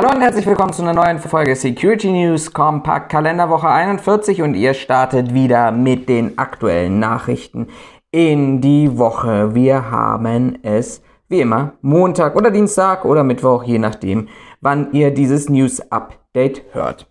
Hallo und herzlich willkommen zu einer neuen Folge Security News Compact Kalenderwoche 41 und ihr startet wieder mit den aktuellen Nachrichten in die Woche. Wir haben es wie immer Montag oder Dienstag oder Mittwoch, je nachdem, wann ihr dieses News Update hört.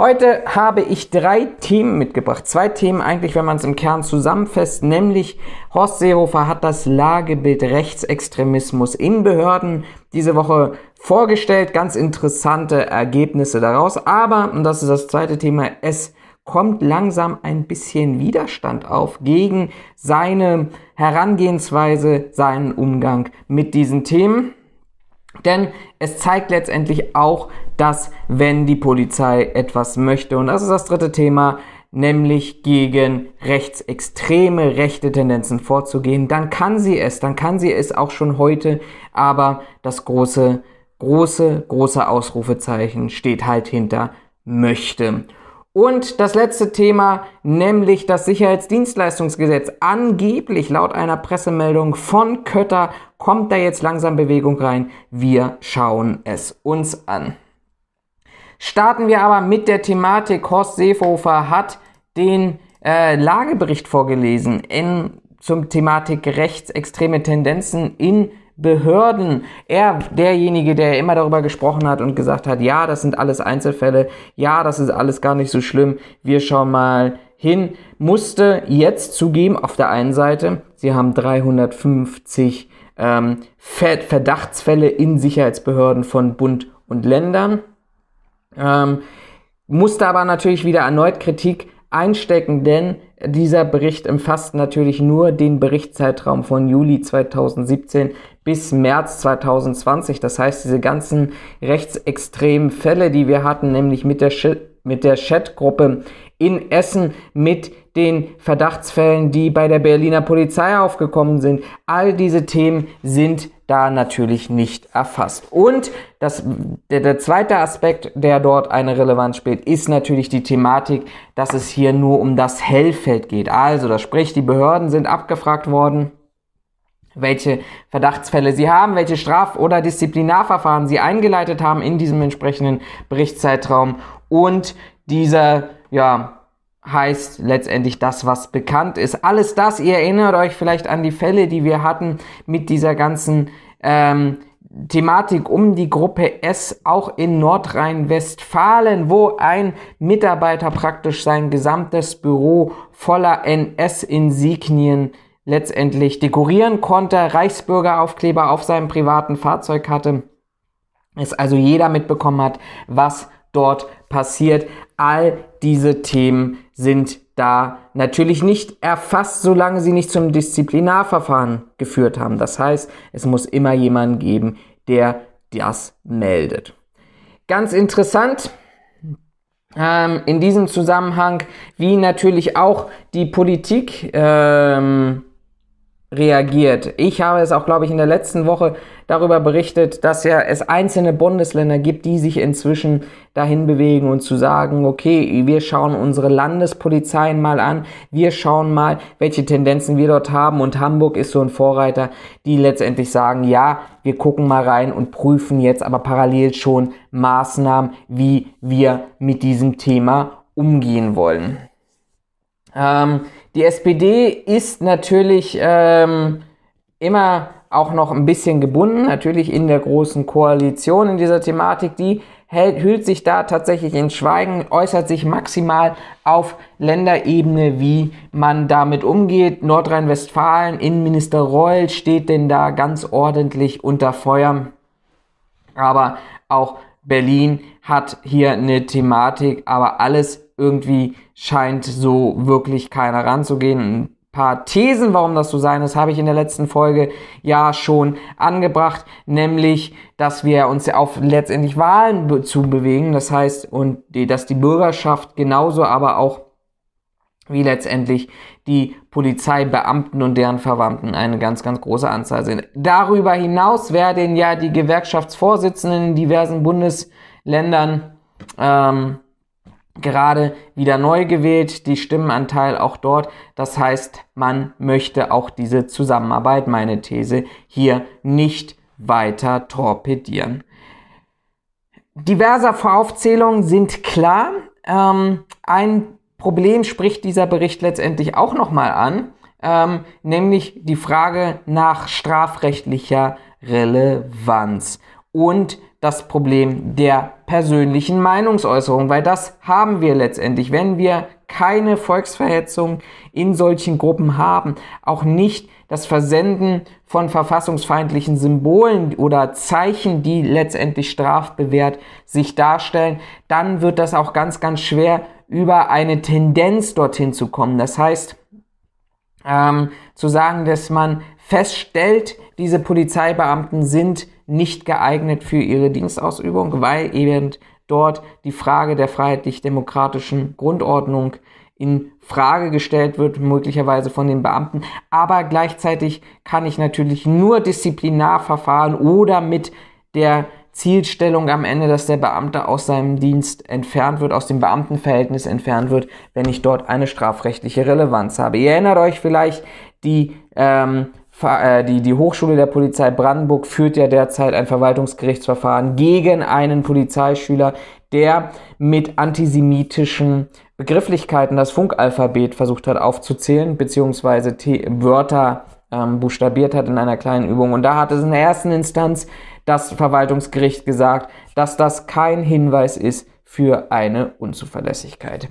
Heute habe ich drei Themen mitgebracht. Zwei Themen eigentlich, wenn man es im Kern zusammenfasst, nämlich Horst Seehofer hat das Lagebild Rechtsextremismus in Behörden diese Woche vorgestellt. Ganz interessante Ergebnisse daraus. Aber, und das ist das zweite Thema, es kommt langsam ein bisschen Widerstand auf gegen seine Herangehensweise, seinen Umgang mit diesen Themen. Denn es zeigt letztendlich auch, dass wenn die Polizei etwas möchte, und das ist das dritte Thema, nämlich gegen rechtsextreme rechte Tendenzen vorzugehen, dann kann sie es, dann kann sie es auch schon heute, aber das große, große, große Ausrufezeichen steht halt hinter möchte. Und das letzte Thema, nämlich das Sicherheitsdienstleistungsgesetz. Angeblich laut einer Pressemeldung von Kötter kommt da jetzt langsam Bewegung rein. Wir schauen es uns an. Starten wir aber mit der Thematik. Horst Seehofer hat den äh, Lagebericht vorgelesen in, zum Thematik rechtsextreme Tendenzen in Behörden. Er, derjenige, der immer darüber gesprochen hat und gesagt hat, ja, das sind alles Einzelfälle, ja, das ist alles gar nicht so schlimm, wir schauen mal hin, musste jetzt zugeben, auf der einen Seite, sie haben 350 ähm, Verdachtsfälle in Sicherheitsbehörden von Bund und Ländern, ähm, musste aber natürlich wieder erneut Kritik einstecken, denn dieser Bericht umfasst natürlich nur den Berichtszeitraum von Juli 2017 bis März 2020. Das heißt, diese ganzen rechtsextremen Fälle, die wir hatten, nämlich mit der, mit der Chatgruppe in Essen, mit den Verdachtsfällen, die bei der Berliner Polizei aufgekommen sind, all diese Themen sind da natürlich nicht erfasst. Und das, der, der zweite Aspekt, der dort eine Relevanz spielt, ist natürlich die Thematik, dass es hier nur um das Hellfeld geht. Also, das spricht, die Behörden sind abgefragt worden welche Verdachtsfälle sie haben, welche Straf- oder Disziplinarverfahren sie eingeleitet haben in diesem entsprechenden Berichtszeitraum und dieser, ja, heißt letztendlich das, was bekannt ist. Alles das, ihr erinnert euch vielleicht an die Fälle, die wir hatten mit dieser ganzen ähm, Thematik um die Gruppe S auch in Nordrhein-Westfalen, wo ein Mitarbeiter praktisch sein gesamtes Büro voller NS-Insignien letztendlich dekorieren konnte, Reichsbürgeraufkleber auf seinem privaten Fahrzeug hatte, es also jeder mitbekommen hat, was dort passiert. All diese Themen sind da natürlich nicht erfasst, solange sie nicht zum Disziplinarverfahren geführt haben. Das heißt, es muss immer jemanden geben, der das meldet. Ganz interessant ähm, in diesem Zusammenhang, wie natürlich auch die Politik ähm, reagiert. Ich habe es auch, glaube ich, in der letzten Woche darüber berichtet, dass ja es einzelne Bundesländer gibt, die sich inzwischen dahin bewegen und zu sagen, okay, wir schauen unsere Landespolizeien mal an, wir schauen mal, welche Tendenzen wir dort haben und Hamburg ist so ein Vorreiter, die letztendlich sagen, ja, wir gucken mal rein und prüfen jetzt aber parallel schon Maßnahmen, wie wir mit diesem Thema umgehen wollen. Ähm, die SPD ist natürlich ähm, immer auch noch ein bisschen gebunden, natürlich in der großen Koalition in dieser Thematik. Die hält, hüllt sich da tatsächlich in Schweigen, äußert sich maximal auf Länderebene, wie man damit umgeht. Nordrhein-Westfalen, Innenminister Reul steht denn da ganz ordentlich unter Feuer. Aber auch Berlin hat hier eine Thematik, aber alles irgendwie scheint so wirklich keiner ranzugehen. Ein paar Thesen, warum das so sein ist, habe ich in der letzten Folge ja schon angebracht, nämlich, dass wir uns ja auf letztendlich Wahlen zu bewegen, das heißt, und die, dass die Bürgerschaft genauso aber auch wie letztendlich die Polizeibeamten und deren Verwandten eine ganz, ganz große Anzahl sind. Darüber hinaus werden ja die Gewerkschaftsvorsitzenden in diversen Bundesländern ähm, gerade wieder neu gewählt, die Stimmenanteil auch dort. Das heißt, man möchte auch diese Zusammenarbeit, meine These, hier nicht weiter torpedieren. diverser Voraufzählungen sind klar. Ähm, ein Problem spricht dieser Bericht letztendlich auch nochmal an, ähm, nämlich die Frage nach strafrechtlicher Relevanz und das Problem der persönlichen Meinungsäußerung, weil das haben wir letztendlich, wenn wir keine Volksverhetzung in solchen Gruppen haben, auch nicht das Versenden von verfassungsfeindlichen Symbolen oder Zeichen, die letztendlich strafbewehrt sich darstellen, dann wird das auch ganz, ganz schwer über eine Tendenz dorthin zu kommen. Das heißt, ähm, zu sagen, dass man feststellt, diese Polizeibeamten sind nicht geeignet für ihre Dienstausübung, weil eben dort die Frage der freiheitlich-demokratischen Grundordnung in Frage gestellt wird, möglicherweise von den Beamten. Aber gleichzeitig kann ich natürlich nur disziplinarverfahren oder mit der Zielstellung am Ende, dass der Beamte aus seinem Dienst entfernt wird, aus dem Beamtenverhältnis entfernt wird, wenn ich dort eine strafrechtliche Relevanz habe. Ihr erinnert euch vielleicht, die ähm, äh, die, die Hochschule der Polizei Brandenburg führt ja derzeit ein Verwaltungsgerichtsverfahren gegen einen Polizeischüler, der mit antisemitischen Begrifflichkeiten das Funkalphabet versucht hat aufzuzählen, beziehungsweise T Wörter ähm, buchstabiert hat in einer kleinen Übung. Und da hat es in der ersten Instanz das Verwaltungsgericht gesagt, dass das kein Hinweis ist für eine Unzuverlässigkeit.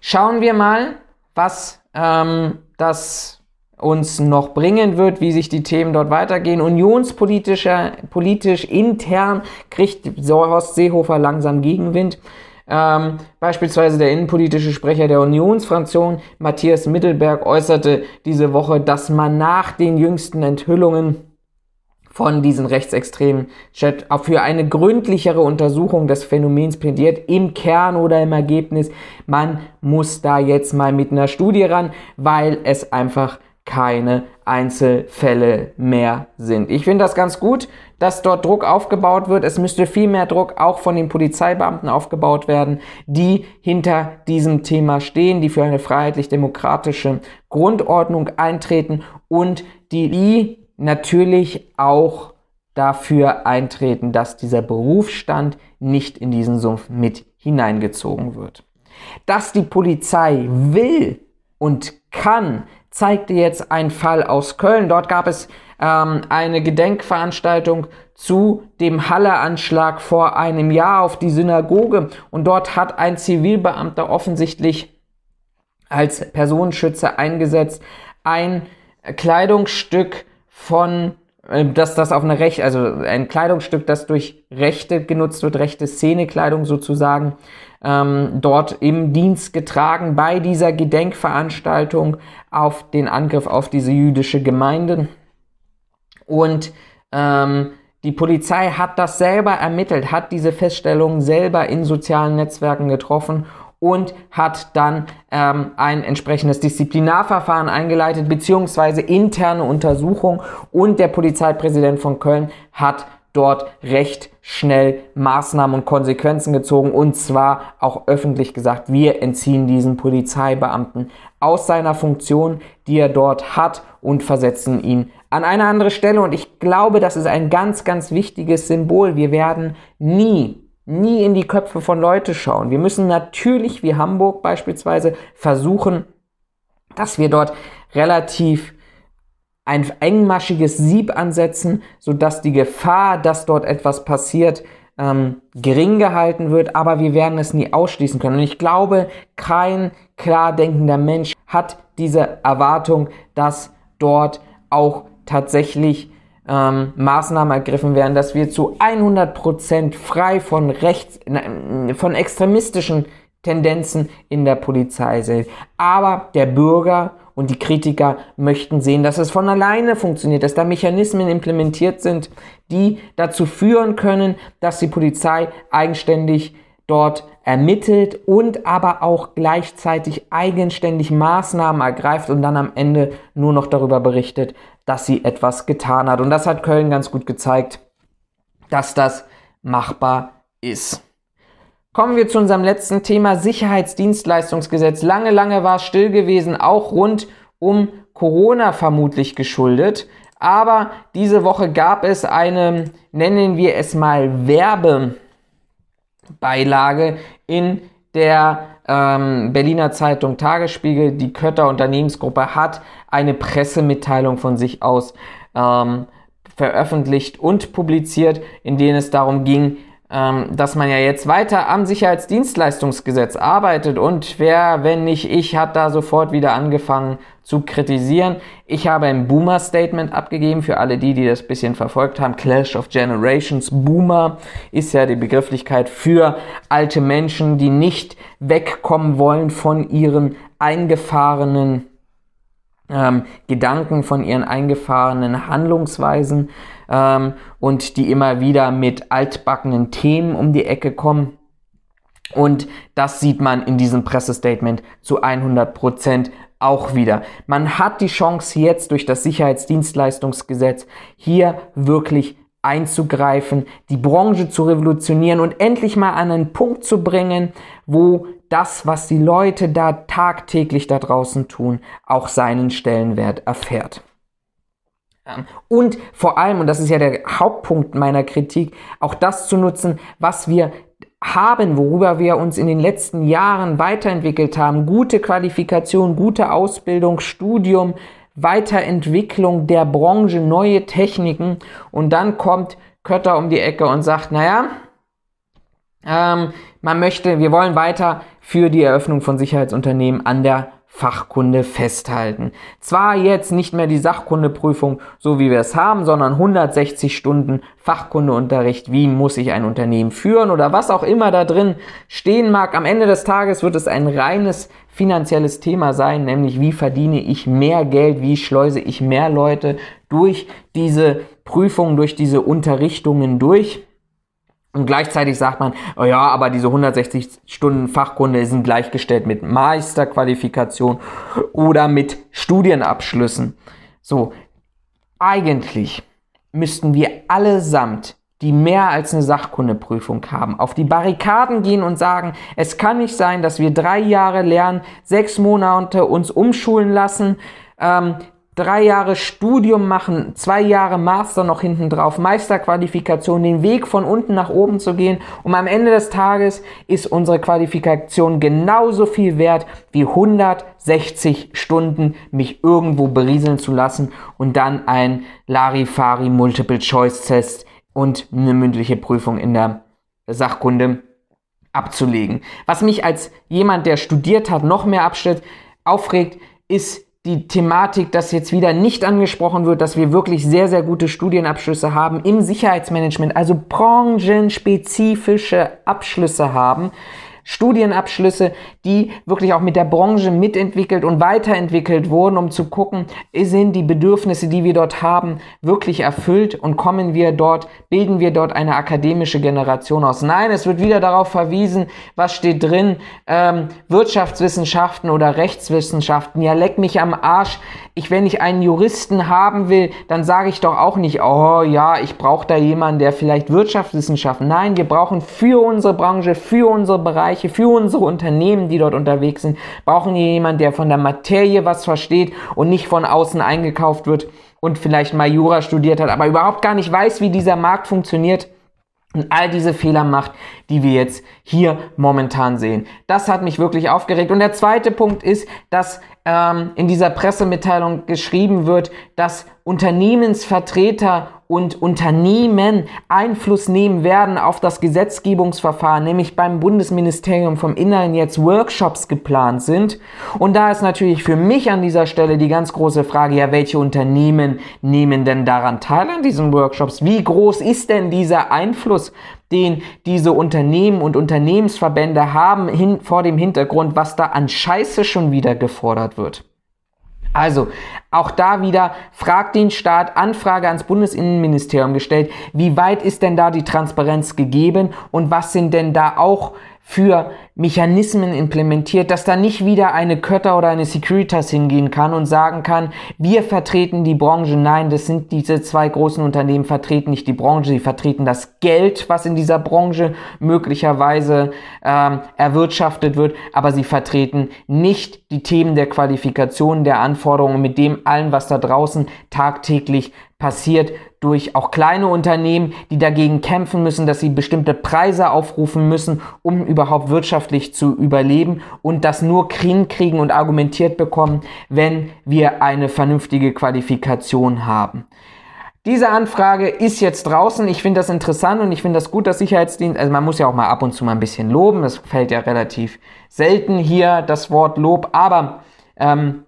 Schauen wir mal, was ähm, das uns noch bringen wird, wie sich die Themen dort weitergehen. Unionspolitischer, politisch intern kriegt Horst Seehofer langsam Gegenwind. Ähm, beispielsweise der innenpolitische Sprecher der Unionsfraktion, Matthias Mittelberg, äußerte diese Woche, dass man nach den jüngsten Enthüllungen von diesen rechtsextremen Chat für eine gründlichere Untersuchung des Phänomens plädiert, im Kern oder im Ergebnis. Man muss da jetzt mal mit einer Studie ran, weil es einfach keine Einzelfälle mehr sind. Ich finde das ganz gut, dass dort Druck aufgebaut wird. Es müsste viel mehr Druck auch von den Polizeibeamten aufgebaut werden, die hinter diesem Thema stehen, die für eine freiheitlich-demokratische Grundordnung eintreten und die natürlich auch dafür eintreten, dass dieser Berufsstand nicht in diesen Sumpf mit hineingezogen wird. Dass die Polizei will und kann, zeigte jetzt ein Fall aus Köln. Dort gab es ähm, eine Gedenkveranstaltung zu dem Halle-Anschlag vor einem Jahr auf die Synagoge und dort hat ein Zivilbeamter offensichtlich als Personenschützer eingesetzt ein Kleidungsstück von äh, dass das auf eine Recht, also ein Kleidungsstück, das durch Rechte genutzt wird, rechte Szenekleidung sozusagen, ähm, dort im Dienst getragen bei dieser Gedenkveranstaltung auf den Angriff auf diese jüdische Gemeinde. Und ähm, die Polizei hat das selber ermittelt, hat diese Feststellung selber in sozialen Netzwerken getroffen und hat dann ähm, ein entsprechendes Disziplinarverfahren eingeleitet, beziehungsweise interne Untersuchung. Und der Polizeipräsident von Köln hat dort recht schnell Maßnahmen und Konsequenzen gezogen und zwar auch öffentlich gesagt, wir entziehen diesen Polizeibeamten aus seiner Funktion, die er dort hat und versetzen ihn an eine andere Stelle und ich glaube, das ist ein ganz, ganz wichtiges Symbol. Wir werden nie nie in die Köpfe von Leute schauen. Wir müssen natürlich, wie Hamburg beispielsweise, versuchen, dass wir dort relativ ein engmaschiges Sieb ansetzen, sodass die Gefahr, dass dort etwas passiert, ähm, gering gehalten wird, aber wir werden es nie ausschließen können. Und ich glaube, kein klar denkender Mensch hat diese Erwartung, dass dort auch tatsächlich ähm, Maßnahmen ergriffen werden, dass wir zu 100% frei von rechts, von extremistischen Tendenzen in der Polizei sind. Aber der Bürger und die Kritiker möchten sehen, dass es von alleine funktioniert, dass da Mechanismen implementiert sind, die dazu führen können, dass die Polizei eigenständig dort ermittelt und aber auch gleichzeitig eigenständig Maßnahmen ergreift und dann am Ende nur noch darüber berichtet, dass sie etwas getan hat. Und das hat Köln ganz gut gezeigt, dass das machbar ist. Kommen wir zu unserem letzten Thema Sicherheitsdienstleistungsgesetz. Lange, lange war es still gewesen, auch rund um Corona vermutlich geschuldet. Aber diese Woche gab es eine, nennen wir es mal, Werbe, Beilage in der ähm, Berliner Zeitung Tagesspiegel. Die Kötter Unternehmensgruppe hat eine Pressemitteilung von sich aus ähm, veröffentlicht und publiziert, in denen es darum ging, dass man ja jetzt weiter am Sicherheitsdienstleistungsgesetz arbeitet und wer, wenn nicht ich, hat da sofort wieder angefangen zu kritisieren. Ich habe ein Boomer-Statement abgegeben für alle die, die das bisschen verfolgt haben. Clash of Generations. Boomer ist ja die Begrifflichkeit für alte Menschen, die nicht wegkommen wollen von ihren eingefahrenen ähm, Gedanken, von ihren eingefahrenen Handlungsweisen ähm, und die immer wieder mit altbackenen Themen um die Ecke kommen. Und das sieht man in diesem Pressestatement zu 100 Prozent auch wieder. Man hat die Chance jetzt durch das Sicherheitsdienstleistungsgesetz hier wirklich einzugreifen, die Branche zu revolutionieren und endlich mal an einen Punkt zu bringen, wo das, was die Leute da tagtäglich da draußen tun, auch seinen Stellenwert erfährt. Und vor allem, und das ist ja der Hauptpunkt meiner Kritik, auch das zu nutzen, was wir haben, worüber wir uns in den letzten Jahren weiterentwickelt haben. Gute Qualifikation, gute Ausbildung, Studium, Weiterentwicklung der Branche, neue Techniken. Und dann kommt Kötter um die Ecke und sagt, naja, ähm, man möchte, wir wollen weiter für die Eröffnung von Sicherheitsunternehmen an der Fachkunde festhalten. Zwar jetzt nicht mehr die Sachkundeprüfung, so wie wir es haben, sondern 160 Stunden Fachkundeunterricht. Wie muss ich ein Unternehmen führen oder was auch immer da drin stehen mag. Am Ende des Tages wird es ein reines finanzielles Thema sein, nämlich wie verdiene ich mehr Geld, wie schleuse ich mehr Leute durch diese Prüfungen, durch diese Unterrichtungen durch. Und gleichzeitig sagt man, oh ja, aber diese 160 Stunden Fachkunde sind gleichgestellt mit Meisterqualifikation oder mit Studienabschlüssen. So, eigentlich müssten wir allesamt, die mehr als eine Sachkundeprüfung haben, auf die Barrikaden gehen und sagen, es kann nicht sein, dass wir drei Jahre lernen, sechs Monate uns umschulen lassen, ähm, drei Jahre Studium machen, zwei Jahre Master noch hinten drauf, Meisterqualifikation, den Weg von unten nach oben zu gehen. Und am Ende des Tages ist unsere Qualifikation genauso viel wert wie 160 Stunden mich irgendwo berieseln zu lassen und dann ein Larifari Multiple Choice Test und eine mündliche Prüfung in der Sachkunde abzulegen. Was mich als jemand, der studiert hat, noch mehr abschnitt, aufregt, ist die Thematik, dass jetzt wieder nicht angesprochen wird, dass wir wirklich sehr, sehr gute Studienabschlüsse haben im Sicherheitsmanagement, also branchenspezifische Abschlüsse haben, Studienabschlüsse, die wirklich auch mit der Branche mitentwickelt und weiterentwickelt wurden, um zu gucken, sind die Bedürfnisse, die wir dort haben, wirklich erfüllt und kommen wir dort, bilden wir dort eine akademische Generation aus. Nein, es wird wieder darauf verwiesen, was steht drin, ähm, Wirtschaftswissenschaften oder Rechtswissenschaften. Ja, leck mich am Arsch. Ich, wenn ich einen Juristen haben will, dann sage ich doch auch nicht, oh ja, ich brauche da jemanden, der vielleicht Wirtschaftswissenschaften. Nein, wir brauchen für unsere Branche, für unsere Bereiche, für unsere Unternehmen, die dort unterwegs sind, brauchen wir jemanden, der von der Materie was versteht und nicht von außen eingekauft wird und vielleicht mal Jura studiert hat, aber überhaupt gar nicht weiß, wie dieser Markt funktioniert und all diese Fehler macht, die wir jetzt hier momentan sehen. Das hat mich wirklich aufgeregt. Und der zweite Punkt ist, dass in dieser Pressemitteilung geschrieben wird, dass Unternehmensvertreter und Unternehmen Einfluss nehmen werden auf das Gesetzgebungsverfahren, nämlich beim Bundesministerium vom Inneren jetzt Workshops geplant sind. Und da ist natürlich für mich an dieser Stelle die ganz große Frage, ja, welche Unternehmen nehmen denn daran teil an diesen Workshops? Wie groß ist denn dieser Einfluss, den diese Unternehmen und Unternehmensverbände haben hin, vor dem Hintergrund, was da an Scheiße schon wieder gefordert wird? Also, auch da wieder fragt den Staat, Anfrage ans Bundesinnenministerium gestellt, wie weit ist denn da die Transparenz gegeben und was sind denn da auch für Mechanismen implementiert, dass da nicht wieder eine Kötter oder eine Securitas hingehen kann und sagen kann, wir vertreten die Branche. Nein, das sind diese zwei großen Unternehmen, vertreten nicht die Branche, sie vertreten das Geld, was in dieser Branche möglicherweise ähm, erwirtschaftet wird, aber sie vertreten nicht die Themen der Qualifikation, der Anforderungen, mit dem allen, was da draußen tagtäglich passiert durch auch kleine Unternehmen, die dagegen kämpfen müssen, dass sie bestimmte Preise aufrufen müssen, um überhaupt wirtschaftlich zu überleben und das nur kriegen und argumentiert bekommen, wenn wir eine vernünftige Qualifikation haben. Diese Anfrage ist jetzt draußen. Ich finde das interessant und ich finde das gut, dass Sicherheitsdienst, also man muss ja auch mal ab und zu mal ein bisschen loben. Das fällt ja relativ selten hier, das Wort Lob, aber ähm,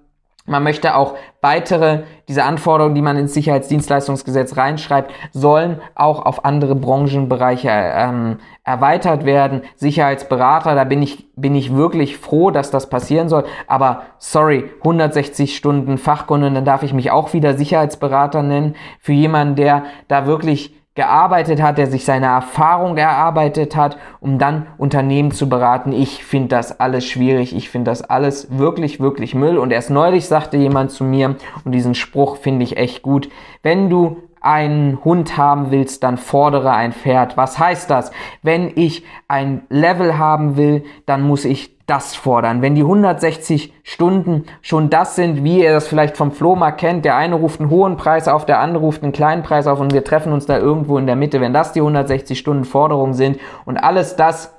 man möchte auch weitere, diese Anforderungen, die man ins Sicherheitsdienstleistungsgesetz reinschreibt, sollen auch auf andere Branchenbereiche ähm, erweitert werden. Sicherheitsberater, da bin ich, bin ich wirklich froh, dass das passieren soll. Aber sorry, 160 Stunden Fachkunde, dann darf ich mich auch wieder Sicherheitsberater nennen. Für jemanden, der da wirklich gearbeitet hat, der sich seine Erfahrung erarbeitet hat, um dann Unternehmen zu beraten. Ich finde das alles schwierig. Ich finde das alles wirklich, wirklich Müll. Und erst neulich sagte jemand zu mir, und diesen Spruch finde ich echt gut, wenn du einen Hund haben willst, dann fordere ein Pferd. Was heißt das? Wenn ich ein Level haben will, dann muss ich das fordern. Wenn die 160 Stunden schon das sind, wie ihr das vielleicht vom Flohmarkt kennt, der eine ruft einen hohen Preis auf, der andere ruft einen kleinen Preis auf und wir treffen uns da irgendwo in der Mitte, wenn das die 160 Stunden Forderungen sind und alles das,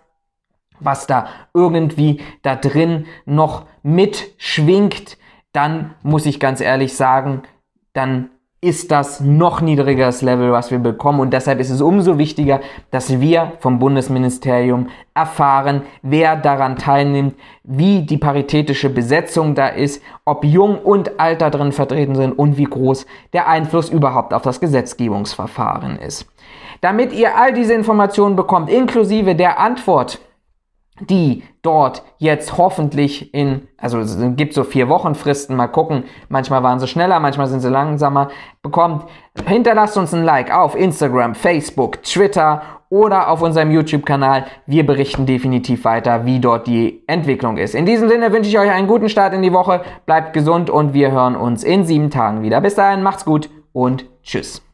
was da irgendwie da drin noch mitschwingt, dann muss ich ganz ehrlich sagen, dann ist das noch niedrigeres Level, was wir bekommen. Und deshalb ist es umso wichtiger, dass wir vom Bundesministerium erfahren, wer daran teilnimmt, wie die paritätische Besetzung da ist, ob Jung und Alter drin vertreten sind und wie groß der Einfluss überhaupt auf das Gesetzgebungsverfahren ist. Damit ihr all diese Informationen bekommt, inklusive der Antwort die dort jetzt hoffentlich in, also es gibt so vier Wochen Fristen, mal gucken, manchmal waren sie schneller, manchmal sind sie langsamer, bekommt, hinterlasst uns ein Like auf Instagram, Facebook, Twitter oder auf unserem YouTube-Kanal. Wir berichten definitiv weiter, wie dort die Entwicklung ist. In diesem Sinne wünsche ich euch einen guten Start in die Woche, bleibt gesund und wir hören uns in sieben Tagen wieder. Bis dahin, macht's gut und tschüss.